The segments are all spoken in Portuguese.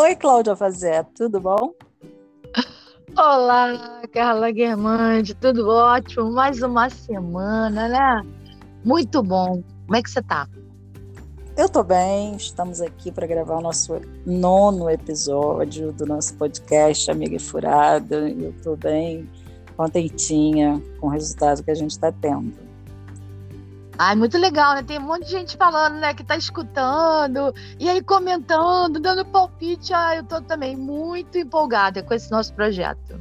Oi, Cláudia Fazé, tudo bom? Olá, Carla Guermande, tudo ótimo? Mais uma semana, né? Muito bom. Como é que você tá? Eu tô bem, estamos aqui para gravar o nosso nono episódio do nosso podcast Amiga e Furada. Eu tô bem contentinha com o resultado que a gente está tendo. Ai, muito legal, né? Tem um monte de gente falando, né, que tá escutando, e aí comentando, dando palpite. Ah, eu tô também muito empolgada com esse nosso projeto.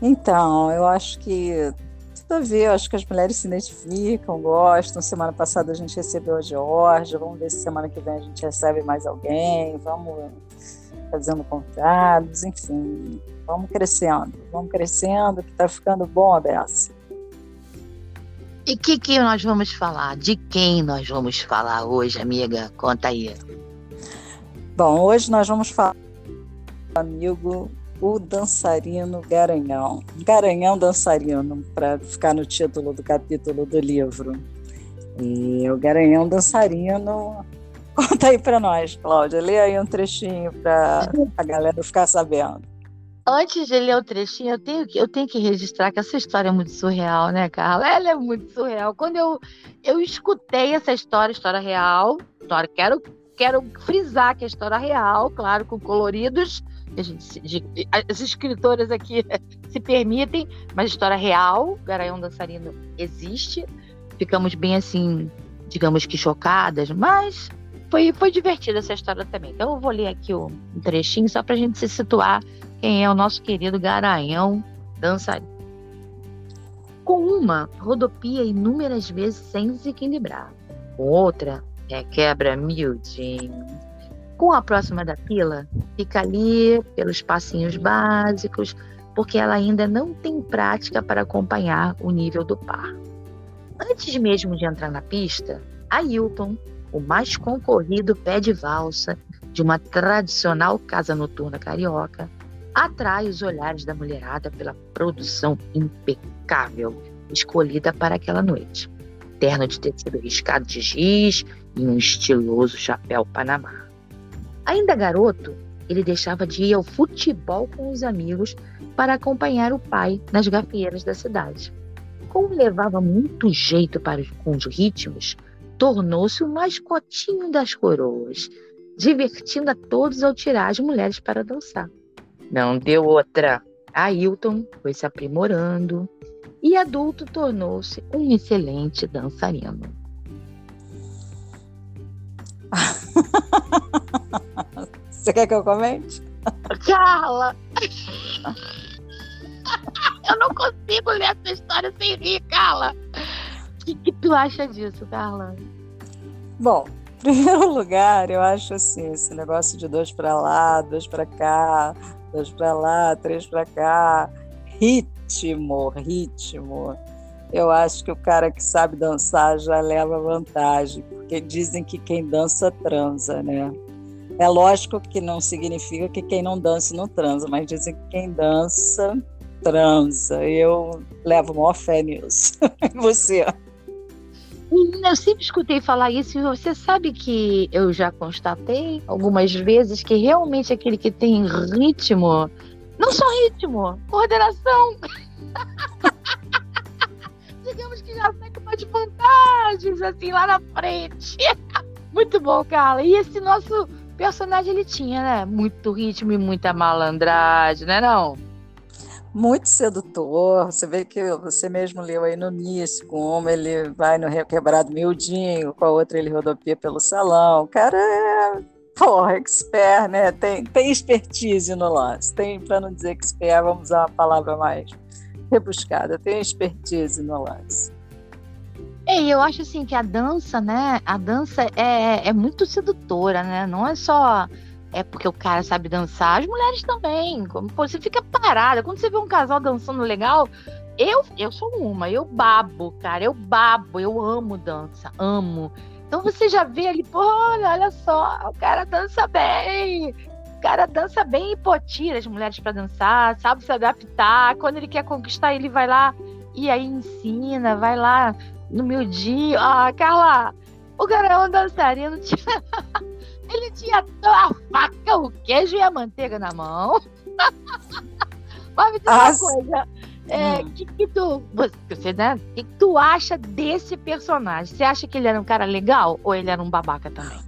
Então, eu acho que tudo a ver, eu acho que as mulheres se identificam, gostam. Semana passada a gente recebeu a Georgia, vamos ver se semana que vem a gente recebe mais alguém, vamos fazendo contatos, enfim, vamos crescendo, vamos crescendo, que tá ficando bom a beça. E que, que nós vamos falar? De quem nós vamos falar hoje, amiga? Conta aí. Bom, hoje nós vamos falar do amigo, o dançarino Garanhão. Garanhão dançarino, para ficar no título do capítulo do livro. E o Garanhão dançarino. Conta aí para nós, Cláudia. Lê aí um trechinho para a galera ficar sabendo. Antes de ler o trechinho, eu tenho, que, eu tenho que registrar que essa história é muito surreal, né, Carla? Ela é muito surreal. Quando eu, eu escutei essa história, história real, história, quero, quero frisar que é história real, claro, com coloridos, gente, de, as escritoras aqui se permitem, mas história real, Garanhão Dançarino existe. Ficamos bem assim, digamos que chocadas, mas foi, foi divertida essa história também. Então eu vou ler aqui um trechinho só para a gente se situar quem é o nosso querido Garanhão dançarino. Com uma, rodopia inúmeras vezes sem se equilibrar. Com outra, é quebra miudinho. Com a próxima da pila, fica ali pelos passinhos básicos, porque ela ainda não tem prática para acompanhar o nível do par. Antes mesmo de entrar na pista, a Hilton, o mais concorrido pé de valsa de uma tradicional casa noturna carioca, atrai os olhares da mulherada pela produção impecável escolhida para aquela noite. Terno de tecido riscado de giz e um estiloso chapéu panamá. Ainda garoto, ele deixava de ir ao futebol com os amigos para acompanhar o pai nas gafieiras da cidade. Como levava muito jeito para os, com os ritmos, tornou-se o mascotinho das coroas, divertindo a todos ao tirar as mulheres para dançar. Não deu outra. Ailton foi se aprimorando e adulto tornou-se um excelente dançarino. Você quer que eu comente? Carla! eu não consigo ler essa história sem rir, Carla. O que, que tu acha disso, Carla? Bom, em primeiro lugar, eu acho assim, esse negócio de dois para lá, dois para cá, dois para lá, três para cá. Ritmo, ritmo. Eu acho que o cara que sabe dançar já leva vantagem, porque dizem que quem dança transa, né? É lógico que não significa que quem não dança não transa, mas dizem que quem dança transa. Eu levo maior fé nisso. E você? Eu sempre escutei falar isso e você sabe que eu já constatei algumas vezes que realmente aquele que tem ritmo, não só ritmo, coordenação. Digamos que já sai com umas vantagens assim lá na frente. Muito bom, Carla. E esse nosso personagem ele tinha, né? Muito ritmo e muita malandragem, né não? Muito sedutor. Você vê que você mesmo leu aí no início, como ele vai no quebrado miudinho, com a outra ele rodopia pelo salão. O cara é, porra, expert, né? Tem, tem expertise no lance. Tem, para não dizer expert, vamos usar uma palavra mais rebuscada. Tem expertise no lance. É, eu acho assim que a dança, né? A dança é, é muito sedutora, né? Não é só é porque o cara sabe dançar, as mulheres também. Como você fica parada. Quando você vê um casal dançando legal, eu, eu sou uma, eu babo, cara, eu babo, eu amo dança, amo. Então você já vê ali, pô, olha, olha só, o cara dança bem. O cara dança bem e pô, tira as mulheres para dançar, sabe se adaptar. Quando ele quer conquistar, ele vai lá e aí ensina, vai lá no meu dia. Ah, Carla, o cara é um dançarino. Ele tinha a faca, o queijo e a manteiga na mão. Mas me diz uma ah, coisa. É, hum. que, que tu, você, né, que, que tu acha desse personagem? Você acha que ele era um cara legal ou ele era um babaca também?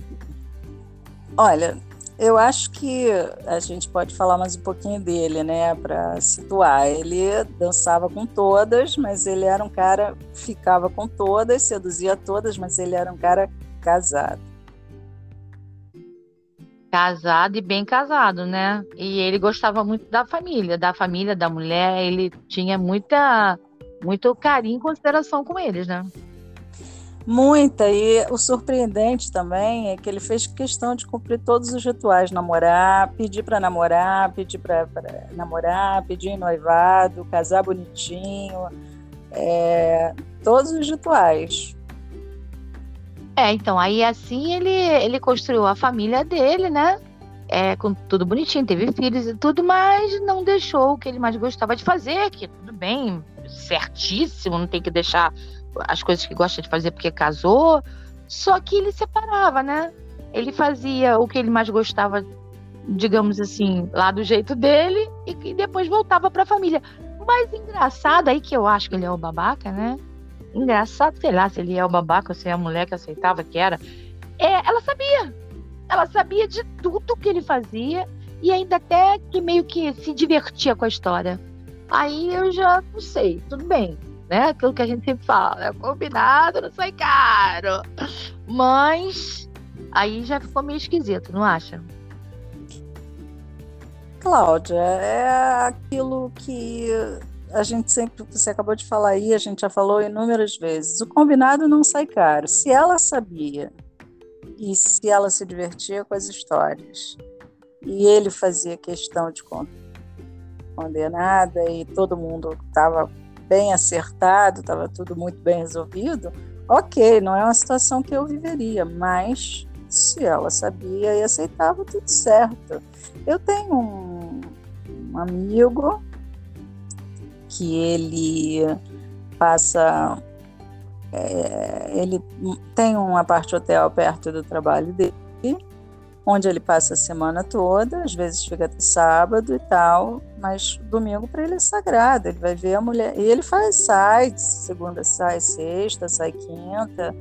Olha, eu acho que a gente pode falar mais um pouquinho dele, né, para situar. Ele dançava com todas, mas ele era um cara ficava com todas, seduzia todas, mas ele era um cara casado. Casado e bem casado, né? E ele gostava muito da família, da família, da mulher. Ele tinha muita, muito carinho e consideração com eles, né? Muita, e o surpreendente também é que ele fez questão de cumprir todos os rituais, namorar, pedir para namorar, pedir para namorar, pedir noivado, casar bonitinho, é, todos os rituais. É, então, aí assim ele, ele construiu a família dele, né? É, com tudo bonitinho, teve filhos e tudo, mas não deixou o que ele mais gostava de fazer, que tudo bem, certíssimo, não tem que deixar as coisas que gosta de fazer porque casou, só que ele separava, né? Ele fazia o que ele mais gostava, digamos assim, lá do jeito dele e, e depois voltava para a família. Mas engraçado aí que eu acho que ele é o babaca, né? Engraçado, sei lá, se ele é o babaca ou se é a mulher que aceitava que era. É, ela sabia. Ela sabia de tudo que ele fazia e ainda até que meio que se divertia com a história. Aí eu já não sei, tudo bem né? Aquilo que a gente sempre fala, é combinado, não sai caro. Mas aí já ficou meio esquisito, não acha? Cláudia, é aquilo que a gente sempre, você acabou de falar aí, a gente já falou inúmeras vezes. O combinado não sai caro. Se ela sabia e se ela se divertia com as histórias e ele fazia questão de condenada e todo mundo estava bem acertado, estava tudo muito bem resolvido, ok, não é uma situação que eu viveria, mas se ela sabia e aceitava, tudo certo. Eu tenho um, um amigo que ele passa. É, ele tem uma parte hotel perto do trabalho dele onde ele passa a semana toda, às vezes fica até sábado e tal, mas domingo para ele é sagrado, ele vai ver a mulher. E ele faz sites, segunda sai sexta, sai quinta,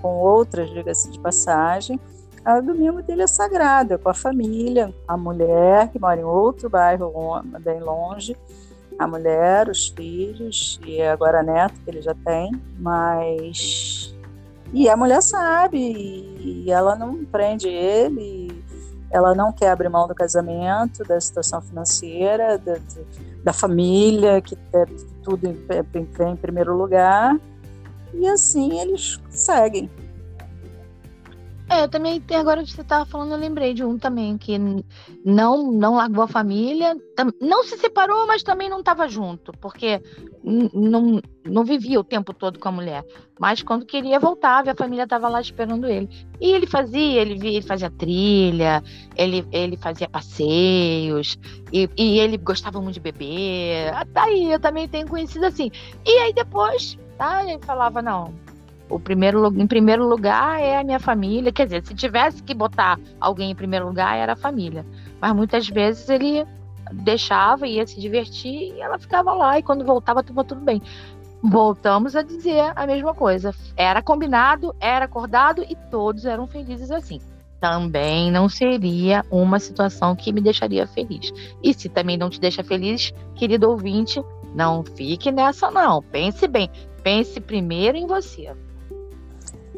com outras, diga-se de passagem. O domingo dele é sagrado, é com a família, a mulher que mora em outro bairro bem longe, a mulher, os filhos e agora a neta que ele já tem, mas e a mulher sabe, e ela não prende ele, ela não quer abrir mão do casamento, da situação financeira, da, da família, que é tudo em, em, em primeiro lugar. E assim eles seguem. É, eu também, agora que você estava falando, eu lembrei de um também, que não não largou a família, não se separou, mas também não estava junto, porque não, não vivia o tempo todo com a mulher. Mas quando queria, voltava e a família estava lá esperando ele. E ele fazia, ele, ele fazia trilha, ele, ele fazia passeios, e, e ele gostava muito de beber. Daí eu também tenho conhecido assim. E aí depois, tá, ele falava, não, o primeiro, em primeiro lugar é a minha família. Quer dizer, se tivesse que botar alguém em primeiro lugar, era a família. Mas muitas vezes ele deixava, ia se divertir e ela ficava lá. E quando voltava, estava tudo bem. Voltamos a dizer a mesma coisa. Era combinado, era acordado e todos eram felizes assim. Também não seria uma situação que me deixaria feliz. E se também não te deixa feliz, querido ouvinte, não fique nessa, não. Pense bem. Pense primeiro em você.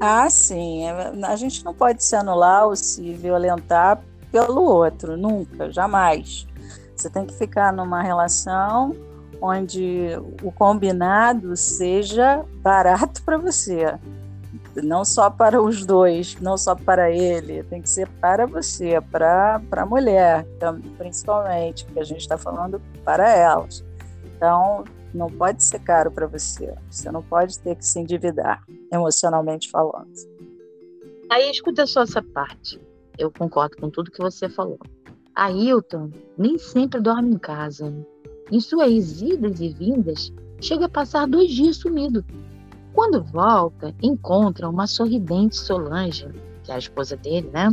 Ah, sim. É, a gente não pode se anular ou se violentar pelo outro, nunca, jamais. Você tem que ficar numa relação onde o combinado seja barato para você, não só para os dois, não só para ele, tem que ser para você, para a mulher, principalmente, porque a gente está falando para elas. Então, não pode ser caro para você. Você não pode ter que se endividar, emocionalmente falando. Aí escuta só essa parte. Eu concordo com tudo que você falou. Ailton nem sempre dorme em casa. Em suas idas e vindas, chega a passar dois dias sumido. Quando volta, encontra uma sorridente Solange, que é a esposa dele, né?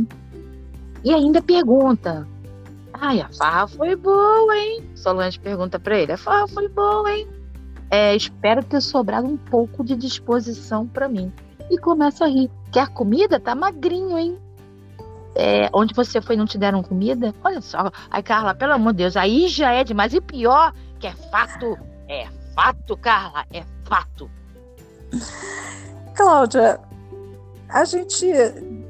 E ainda pergunta: Ai, a farra foi boa, hein? Solange pergunta para ele: A farra foi boa, hein? É, espero ter sobrado um pouco de disposição para mim. E começa a rir. Quer comida? Tá magrinho, hein? É, onde você foi não te deram comida? Olha só. Ai, Carla, pelo amor de Deus, aí já é demais. E pior, que é fato. É fato, Carla, é fato. Cláudia, a gente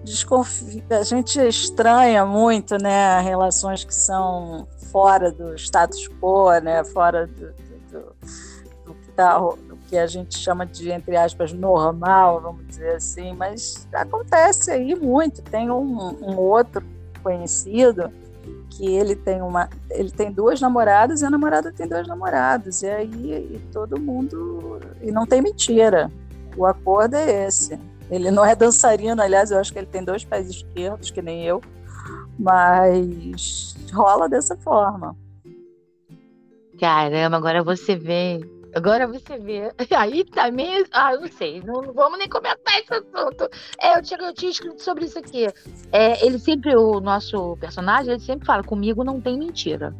desconfia, a gente estranha muito, né, relações que são fora do status quo, né, fora do, do, do que tá, do que a gente chama de entre aspas normal, vamos dizer assim, mas acontece aí muito. Tem um, um outro conhecido que ele tem uma, ele tem duas namoradas e a namorada tem dois namorados e aí e todo mundo e não tem mentira. O acordo é esse. Ele não é dançarino, aliás, eu acho que ele tem dois pés esquerdos, que nem eu, mas rola dessa forma. Caramba, agora você vê. Agora você vê. Aí também. Ah, não sei. Não, vamos nem comentar esse assunto. É, eu, tinha, eu tinha escrito sobre isso aqui. É, ele sempre, o nosso personagem, ele sempre fala: comigo não tem mentira.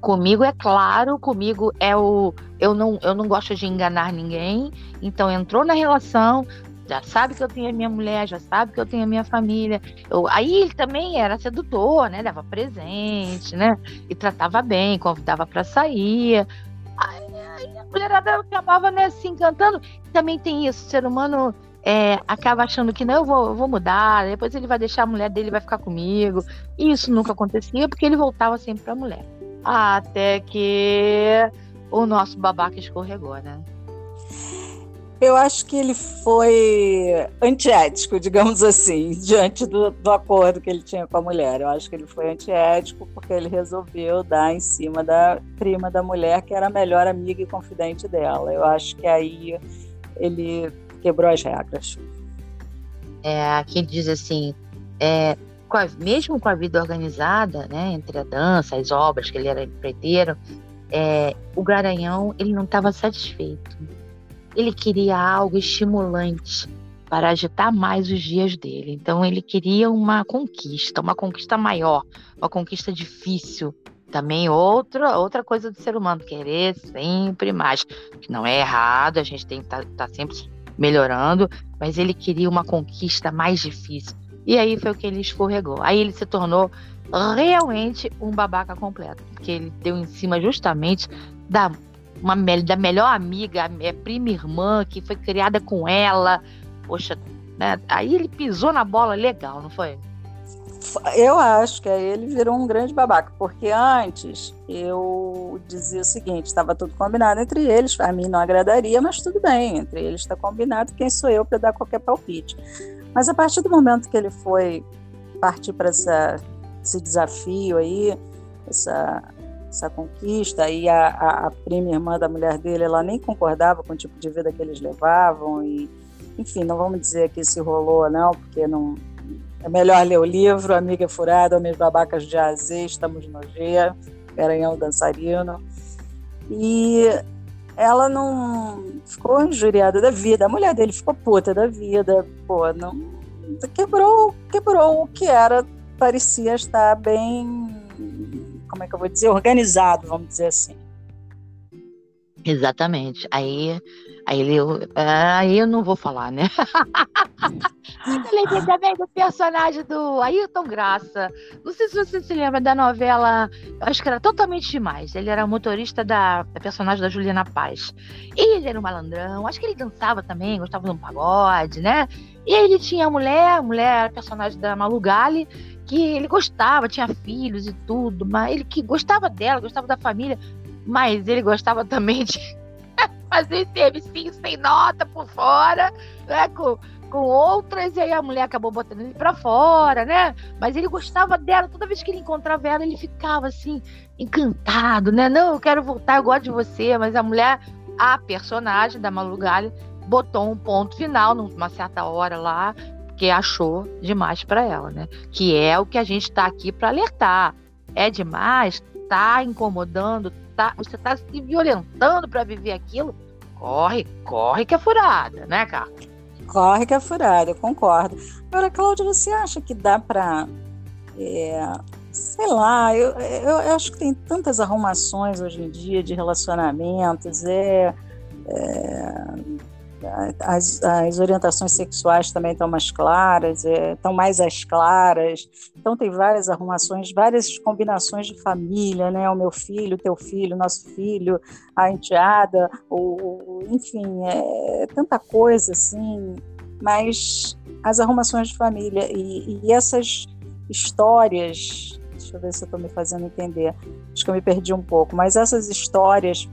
Comigo é claro, comigo é o. Eu não, eu não gosto de enganar ninguém. Então entrou na relação, já sabe que eu tenho a minha mulher, já sabe que eu tenho a minha família. Eu, aí ele também era sedutor, né? Dava presente, né? E tratava bem, convidava para sair. Aí, aí, a mulherada acabava né, se encantando. Também tem isso, o ser humano é, acaba achando que não, eu vou, eu vou mudar, depois ele vai deixar a mulher dele vai ficar comigo. E isso nunca acontecia porque ele voltava sempre para a mulher. Até que o nosso babaca escorregou, né? Eu acho que ele foi antiético, digamos assim, diante do, do, acordo que ele tinha com a mulher. Eu acho que ele foi antiético porque ele resolveu dar em cima da prima da mulher, que era a melhor amiga e confidente dela. Eu acho que aí ele quebrou as regras. É, aqui diz assim, é, com a, mesmo com a vida organizada, né, entre a dança, as obras, que ele era empreiteiro, é, o Garanhão ele não estava satisfeito ele queria algo estimulante para agitar mais os dias dele. Então ele queria uma conquista, uma conquista maior, uma conquista difícil. Também outra outra coisa do ser humano, querer sempre mais. Que não é errado, a gente tem que estar tá, tá sempre melhorando, mas ele queria uma conquista mais difícil. E aí foi o que ele escorregou. Aí ele se tornou realmente um babaca completo, porque ele deu em cima justamente da uma da melhor amiga, é prima irmã, que foi criada com ela. Poxa, né? Aí ele pisou na bola legal, não foi? Eu acho que aí ele virou um grande babaca, porque antes eu dizia o seguinte: estava tudo combinado entre eles, a mim não agradaria, mas tudo bem, entre eles está combinado, quem sou eu para dar qualquer palpite? Mas a partir do momento que ele foi partir para esse desafio aí, essa essa conquista e a, a, a, prima irmã da mulher dele ela nem concordava com o tipo de vida que eles levavam e enfim não vamos dizer que se rolou não porque não é melhor ler o livro Amiga Furada Homens Babacas de Azê Estamos no G Garanhão Dançarino. E ela não ficou injuriada da vida a mulher dele ficou puta da vida pô não quebrou quebrou o que era parecia estar bem como é que eu vou dizer, organizado, vamos dizer assim. Exatamente. Aí, aí ele, aí eu não vou falar, né? eu lembrei também do personagem do Ailton Graça. Não sei se você se lembra da novela, acho que era totalmente demais. Ele era motorista da, da personagem da Juliana Paz. E ele era um malandrão, acho que ele dançava também, gostava de um pagode, né? E aí ele tinha a mulher, a mulher, a personagem da Malu Gali, que ele gostava, tinha filhos e tudo, mas ele que gostava dela, gostava da família, mas ele gostava também de fazer serviço sem nota por fora, né, com, com outras, e aí a mulher acabou botando ele para fora, né? Mas ele gostava dela, toda vez que ele encontrava ela, ele ficava assim, encantado, né? Não, eu quero voltar, eu gosto de você, mas a mulher, a personagem da Malu Gali, botou um ponto final numa certa hora lá, porque achou demais para ela, né? Que é o que a gente está aqui para alertar. É demais, tá incomodando, tá, você está se violentando para viver aquilo. Corre, corre que é furada, né, Carla? Corre que é furada, eu concordo. Agora, Cláudia, você acha que dá para É, sei lá, eu, eu, eu, acho que tem tantas arrumações hoje em dia de relacionamentos, é, é as, as, orientações sexuais também estão mais claras, é, estão mais às claras. Então tem várias arrumações, várias combinações de família, né? O meu filho, teu filho, nosso filho, a enteada, o, enfim, é tanta coisa assim. Mas as arrumações de família e, e essas histórias, deixa eu ver se eu estou me fazendo entender. Acho que eu me perdi um pouco, mas essas histórias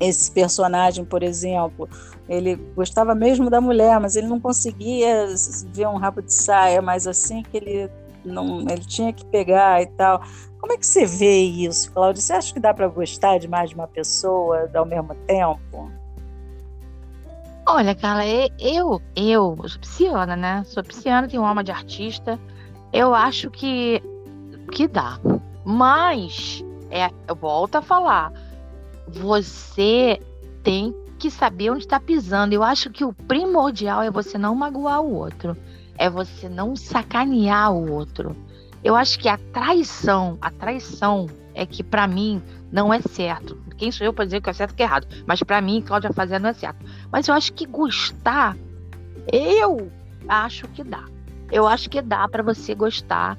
esse personagem, por exemplo, ele gostava mesmo da mulher, mas ele não conseguia ver um rabo de saia, mas assim que ele não, ele tinha que pegar e tal. Como é que você vê isso, Cláudia? Você acha que dá para gostar de mais de uma pessoa ao mesmo tempo? Olha, Carla, eu, eu sou pisciana, né? Sou pisciana, tenho alma de artista. Eu acho que, que dá. Mas, é, eu volto a falar, você tem que saber onde está pisando. Eu acho que o primordial é você não magoar o outro, é você não sacanear o outro. Eu acho que a traição, a traição é que para mim não é certo. Quem sou eu para dizer que é certo que é errado? Mas para mim, Cláudia fazer não é certo. Mas eu acho que gostar, eu acho que dá. Eu acho que dá para você gostar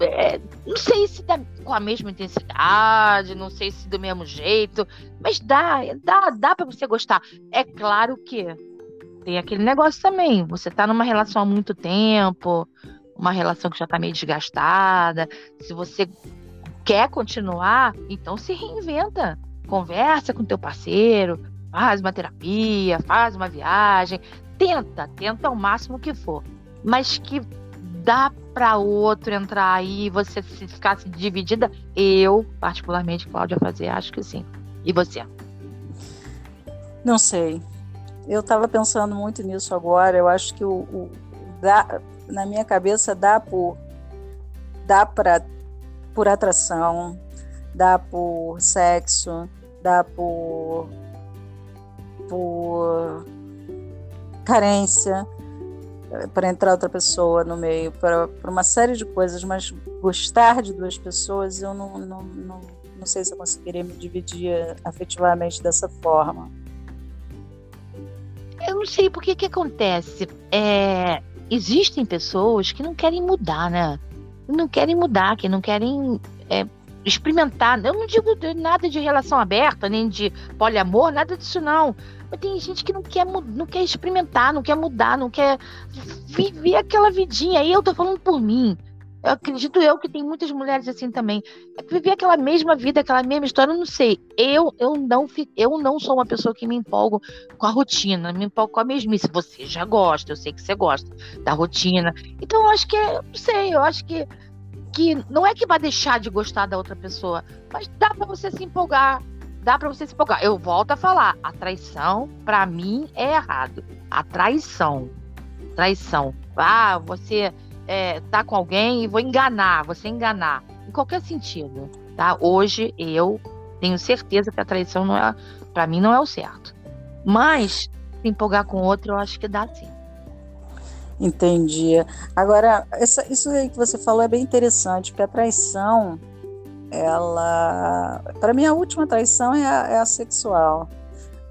é, não sei se dá com a mesma intensidade, não sei se do mesmo jeito, mas dá, dá, dá para você gostar. É claro que tem aquele negócio também. Você tá numa relação há muito tempo, uma relação que já tá meio desgastada. Se você quer continuar, então se reinventa. Conversa com teu parceiro, faz uma terapia, faz uma viagem, tenta, tenta ao máximo que for. Mas que dá para outro entrar aí e você se ficasse dividida? Eu, particularmente, Cláudia, fazer, acho que sim. E você? Não sei. Eu estava pensando muito nisso agora. Eu acho que o, o dá, na minha cabeça dá por dá para por atração, dá por sexo, dá por por carência, para entrar outra pessoa no meio, para uma série de coisas, mas gostar de duas pessoas, eu não, não, não, não sei se eu conseguiria me dividir afetivamente dessa forma. Eu não sei porque que acontece. É, existem pessoas que não querem mudar, né? Não querem mudar, que não querem é, experimentar. Eu não digo nada de relação aberta, nem de poliamor, nada disso não. Mas tem gente que não quer, não quer experimentar, não quer mudar, não quer viver aquela vidinha. Aí eu tô falando por mim. Eu acredito eu que tem muitas mulheres assim também. É viver aquela mesma vida, aquela mesma história, eu não sei. Eu, eu, não, eu não sou uma pessoa que me empolgo com a rotina, me empolgo com a mesmice. Você já gosta, eu sei que você gosta da rotina. Então eu acho que é, não sei, eu acho que, que não é que vai deixar de gostar da outra pessoa, mas dá para você se empolgar, dá para você se empolgar. Eu volto a falar, a traição, para mim, é errado. A traição. Traição. Ah, você é, tá com alguém e vou enganar, você enganar. Em qualquer sentido, tá? Hoje eu tenho certeza que a traição não é, para mim, não é o certo. Mas se empolgar com outro, eu acho que dá sim. Entendi. Agora, essa, isso aí que você falou é bem interessante, porque a traição ela, para mim, a última traição é a, é a, sexual.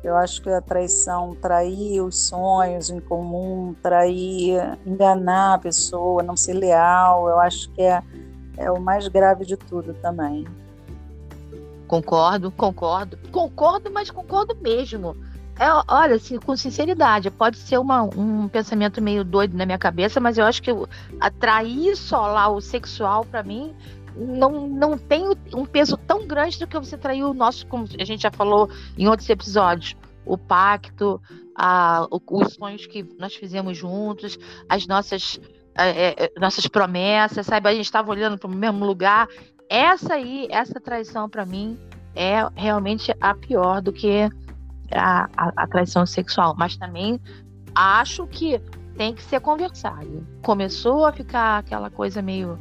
Eu acho que a traição, trair os sonhos em comum, trair, enganar a pessoa, não ser leal, eu acho que é, é o mais grave de tudo também. Concordo, concordo, concordo, mas concordo mesmo. É, olha, assim, com sinceridade, pode ser uma, um pensamento meio doido na minha cabeça, mas eu acho que atrair só lá o sexual, para mim, não, não tem um peso tão grande do que você traiu o nosso, como a gente já falou em outros episódios, o pacto, a, os sonhos que nós fizemos juntos, as nossas, é, é, nossas promessas, sabe? A gente estava olhando para o mesmo lugar. Essa aí, essa traição para mim é realmente a pior do que a, a, a traição sexual. Mas também acho que tem que ser conversado. Começou a ficar aquela coisa meio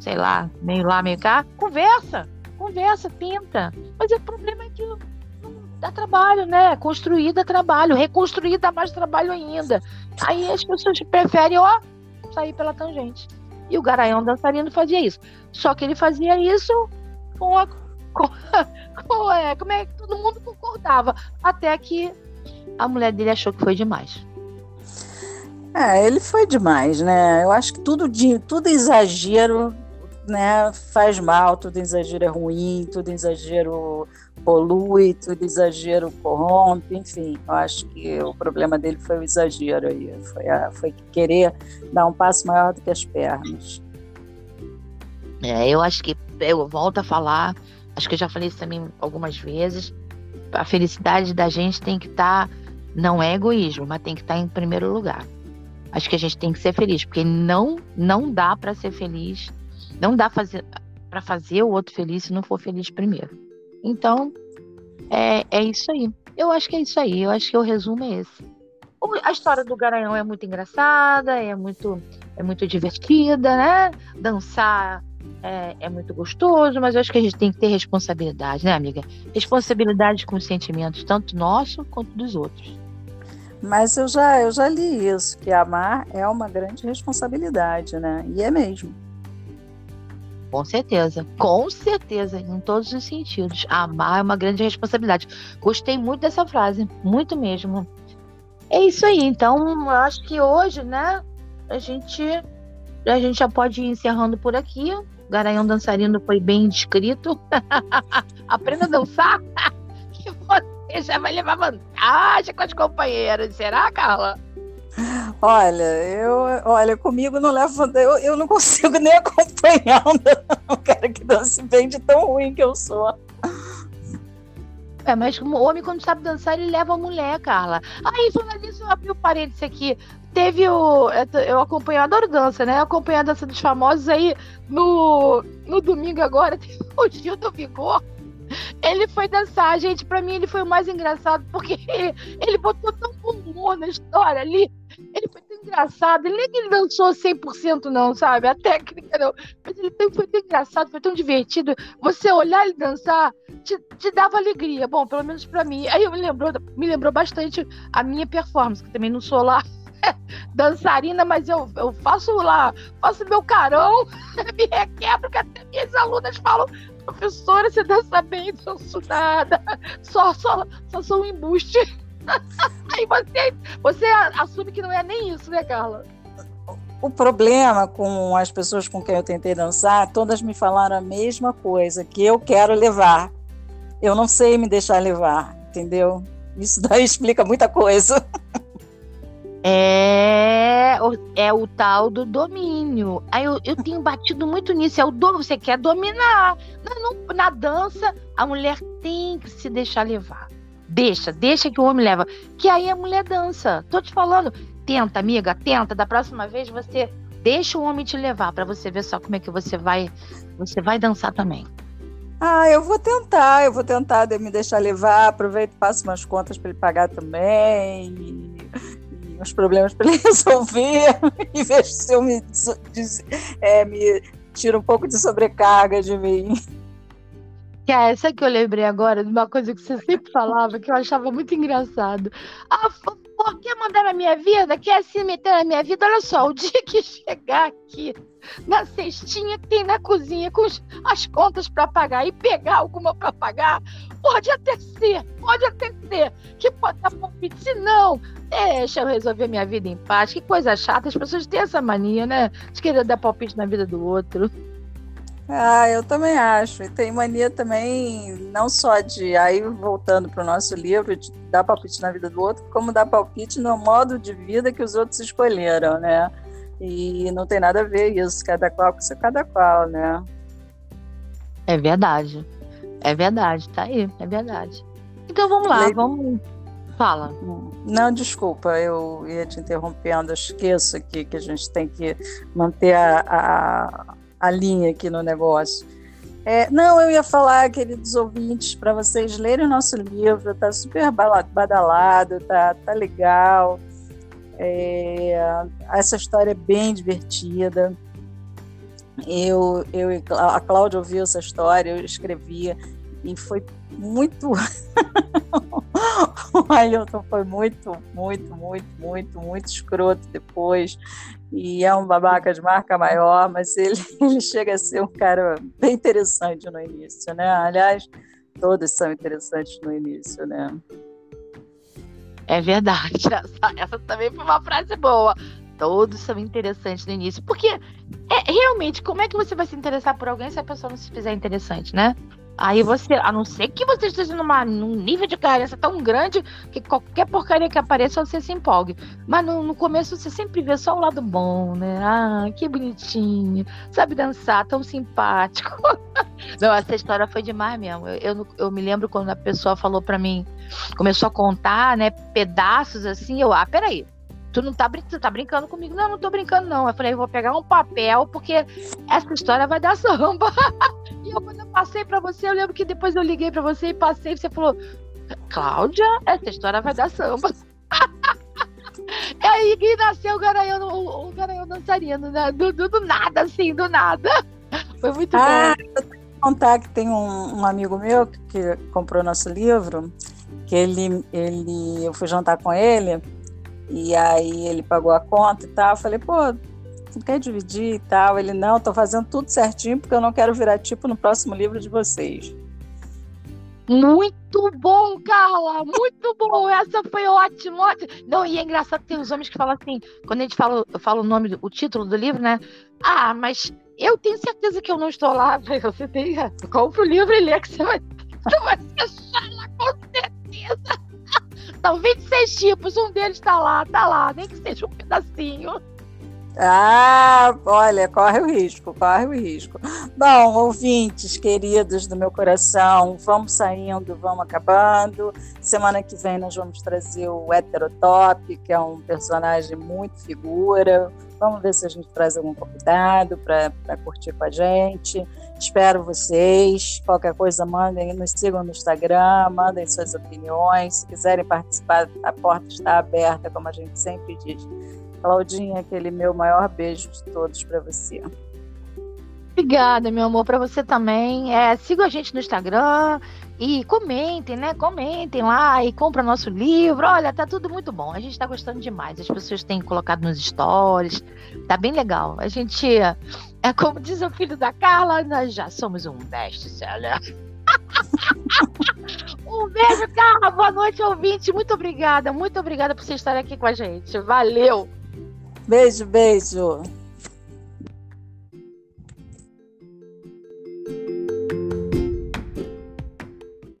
sei lá, meio lá, meio cá, conversa, conversa, pinta. Mas o problema é que dá trabalho, né? Construir dá trabalho, reconstruir dá mais trabalho ainda. Aí as pessoas preferem, ó, sair pela tangente. E o Garanhão dançarino fazia isso. Só que ele fazia isso com a. Com, com, é, como é que todo mundo concordava. Até que a mulher dele achou que foi demais. É, ele foi demais, né? Eu acho que tudo, de, tudo exagero né, faz mal, tudo exagero é ruim, tudo exagero polui, tudo exagero corrompe, enfim, eu acho que o problema dele foi o exagero aí, foi, a, foi querer dar um passo maior do que as pernas. É, eu acho que, eu volto a falar, acho que eu já falei isso também algumas vezes, a felicidade da gente tem que estar, tá, não é egoísmo, mas tem que estar tá em primeiro lugar. Acho que a gente tem que ser feliz, porque não, não dá para ser feliz, não dá fazer, para fazer o outro feliz se não for feliz primeiro. Então, é, é isso aí. Eu acho que é isso aí. Eu acho que o resumo é esse. A história do Garanhão é muito engraçada, é muito, é muito divertida, né? Dançar é, é, muito gostoso, mas eu acho que a gente tem que ter responsabilidade, né, amiga? Responsabilidade com os sentimentos, tanto nosso quanto dos outros. Mas eu já, eu já li isso, que amar é uma grande responsabilidade, né? E é mesmo. Com certeza, com certeza, em todos os sentidos. Amar é uma grande responsabilidade. Gostei muito dessa frase, muito mesmo. É isso aí. Então, acho que hoje, né, a gente, a gente já pode ir encerrando por aqui. Garanhão dançarino foi bem descrito. Aprenda a dançar, que você já vai levar vantagem com as companheiras. Será, Carla? Olha, eu, olha, comigo não leva, eu, eu não consigo nem acompanhar um cara que dança bem de tão ruim que eu sou. É, mas o homem, quando sabe dançar, ele leva a mulher, Carla. Aí, falando nisso, eu abri o parênteses aqui. Teve o. Eu acompanho, eu adoro dança, né? Eu acompanhei a dança dos famosos aí no, no domingo agora. O Gil do Vigor. Ele foi dançar, gente. Pra mim, ele foi o mais engraçado, porque ele, botou tão humor na história ali. Ele foi tão engraçado. Ele nem que ele dançou 100%, não, sabe? A técnica não. Mas ele foi tão engraçado, foi tão divertido. Você olhar ele dançar te, te dava alegria. Bom, pelo menos pra mim. Aí me lembrou, me lembrou bastante a minha performance, que também não sou lá dançarina, mas eu, eu faço lá, faço meu carão, me requebro, que até minhas alunas falam, professora, você dança bem, danço nada, só, só, só sou um embuste. Aí você, você assume que não é nem isso, né, Carla? O problema com as pessoas com quem eu tentei dançar, todas me falaram a mesma coisa, que eu quero levar. Eu não sei me deixar levar, entendeu? Isso daí explica muita coisa. É, é o tal do domínio. Aí eu, eu tenho batido muito nisso. É o dom, você quer dominar. Na, na dança, a mulher tem que se deixar levar. Deixa, deixa que o homem leva. Que aí a mulher dança. Tô te falando. Tenta, amiga, tenta. Da próxima vez você deixa o homem te levar para você ver só como é que você vai, você vai dançar também. Ah, eu vou tentar, eu vou tentar me deixar levar, aproveito, passo umas contas para ele pagar também uns problemas para ele resolver e vejo se eu me, é, me tiro um pouco de sobrecarga de mim. Que é essa que eu lembrei agora de uma coisa que você sempre falava que eu achava muito engraçado. Ah, por que mandar na minha vida? Quer se meter na minha vida? Olha só, o dia que chegar aqui na cestinha que tem na cozinha com as contas para pagar e pegar alguma para pagar, pode até ser, pode até ser que pode dar palpite. Se não, deixa eu resolver minha vida em paz. Que coisa chata, as pessoas têm essa mania, né? De querer dar palpite na vida do outro. Ah, eu também acho. E tem mania também, não só de, aí voltando para o nosso livro, de dar palpite na vida do outro, como dar palpite no modo de vida que os outros escolheram, né? E não tem nada a ver isso, cada qual com seu cada qual, né? É verdade. É verdade, tá aí, é verdade. Então vamos lá, Le... vamos. Fala. Não, desculpa, eu ia te interrompendo, eu esqueço aqui que a gente tem que manter a, a a linha aqui no negócio. É, não, eu ia falar, queridos ouvintes, para vocês lerem o nosso livro, tá super badalado, tá, tá legal. É, essa história é bem divertida. Eu, eu, a Cláudia ouviu essa história, eu escrevia, e foi muito Ailton foi muito, muito, muito, muito, muito escroto depois. E é um babaca de marca maior, mas ele, ele chega a ser um cara bem interessante no início, né? Aliás, todos são interessantes no início, né? É verdade. Essa, essa também foi uma frase boa. Todos são interessantes no início. Porque, é, realmente, como é que você vai se interessar por alguém se a pessoa não se fizer interessante, né? Aí você, a não ser que você esteja numa, num nível de carência tão grande que qualquer porcaria que apareça você se empolgue. Mas no, no, começo você sempre vê só o lado bom, né? Ah, que bonitinho, sabe dançar, tão simpático. não, essa história foi demais mesmo. Eu, eu, eu me lembro quando a pessoa falou para mim, começou a contar, né, pedaços assim, eu, ah, peraí tu não tá, brin tá brincando comigo? Não, não tô brincando, não. Eu falei, eu vou pegar um papel, porque essa história vai dar samba. E eu, quando eu passei pra você, eu lembro que depois eu liguei pra você e passei, e você falou, Cláudia, essa história vai dar samba. e aí que nasceu o Garanhão, o, o Garanhão dançarino, né? Do, do, do, nada, assim, do nada. Foi muito ah, bom. Eu tenho que contar que tem um, um amigo meu que, que comprou nosso livro, que ele, ele, eu fui jantar com ele, e aí ele pagou a conta e tal. Eu falei, pô, não quer dividir e tal? Ele, não, tô fazendo tudo certinho porque eu não quero virar tipo no próximo livro de vocês. Muito bom, Carla! Muito bom! Essa foi ótima, ótima. Não, e é engraçado que tem uns homens que falam assim, quando a gente fala, eu falo o nome, o título do livro, né? Ah, mas eu tenho certeza que eu não estou lá. Você tem. Compre o livro e lê que você vai, você vai se achar lá, com certeza. São 26 tipos, um deles tá lá, tá lá, nem que seja um pedacinho. Ah, olha, corre o risco, corre o risco. Bom, ouvintes queridos do meu coração, vamos saindo, vamos acabando. Semana que vem nós vamos trazer o Heterotop, que é um personagem muito figura. Vamos ver se a gente traz algum convidado para curtir com a gente. Espero vocês. Qualquer coisa, mandem, nos sigam no Instagram, mandem suas opiniões. Se quiserem participar, a porta está aberta, como a gente sempre diz. Claudinha, aquele meu maior beijo de todos para você. Obrigada, meu amor, para você também. É, sigam a gente no Instagram e comentem, né? Comentem lá e compra nosso livro. Olha, tá tudo muito bom. A gente tá gostando demais. As pessoas têm colocado nos stories. Tá bem legal. A gente, é como diz o filho da Carla, nós já somos um best-seller. um beijo, Carla. Boa noite, ouvinte. Muito obrigada. Muito obrigada por você estar aqui com a gente. Valeu. Beijo, beijo.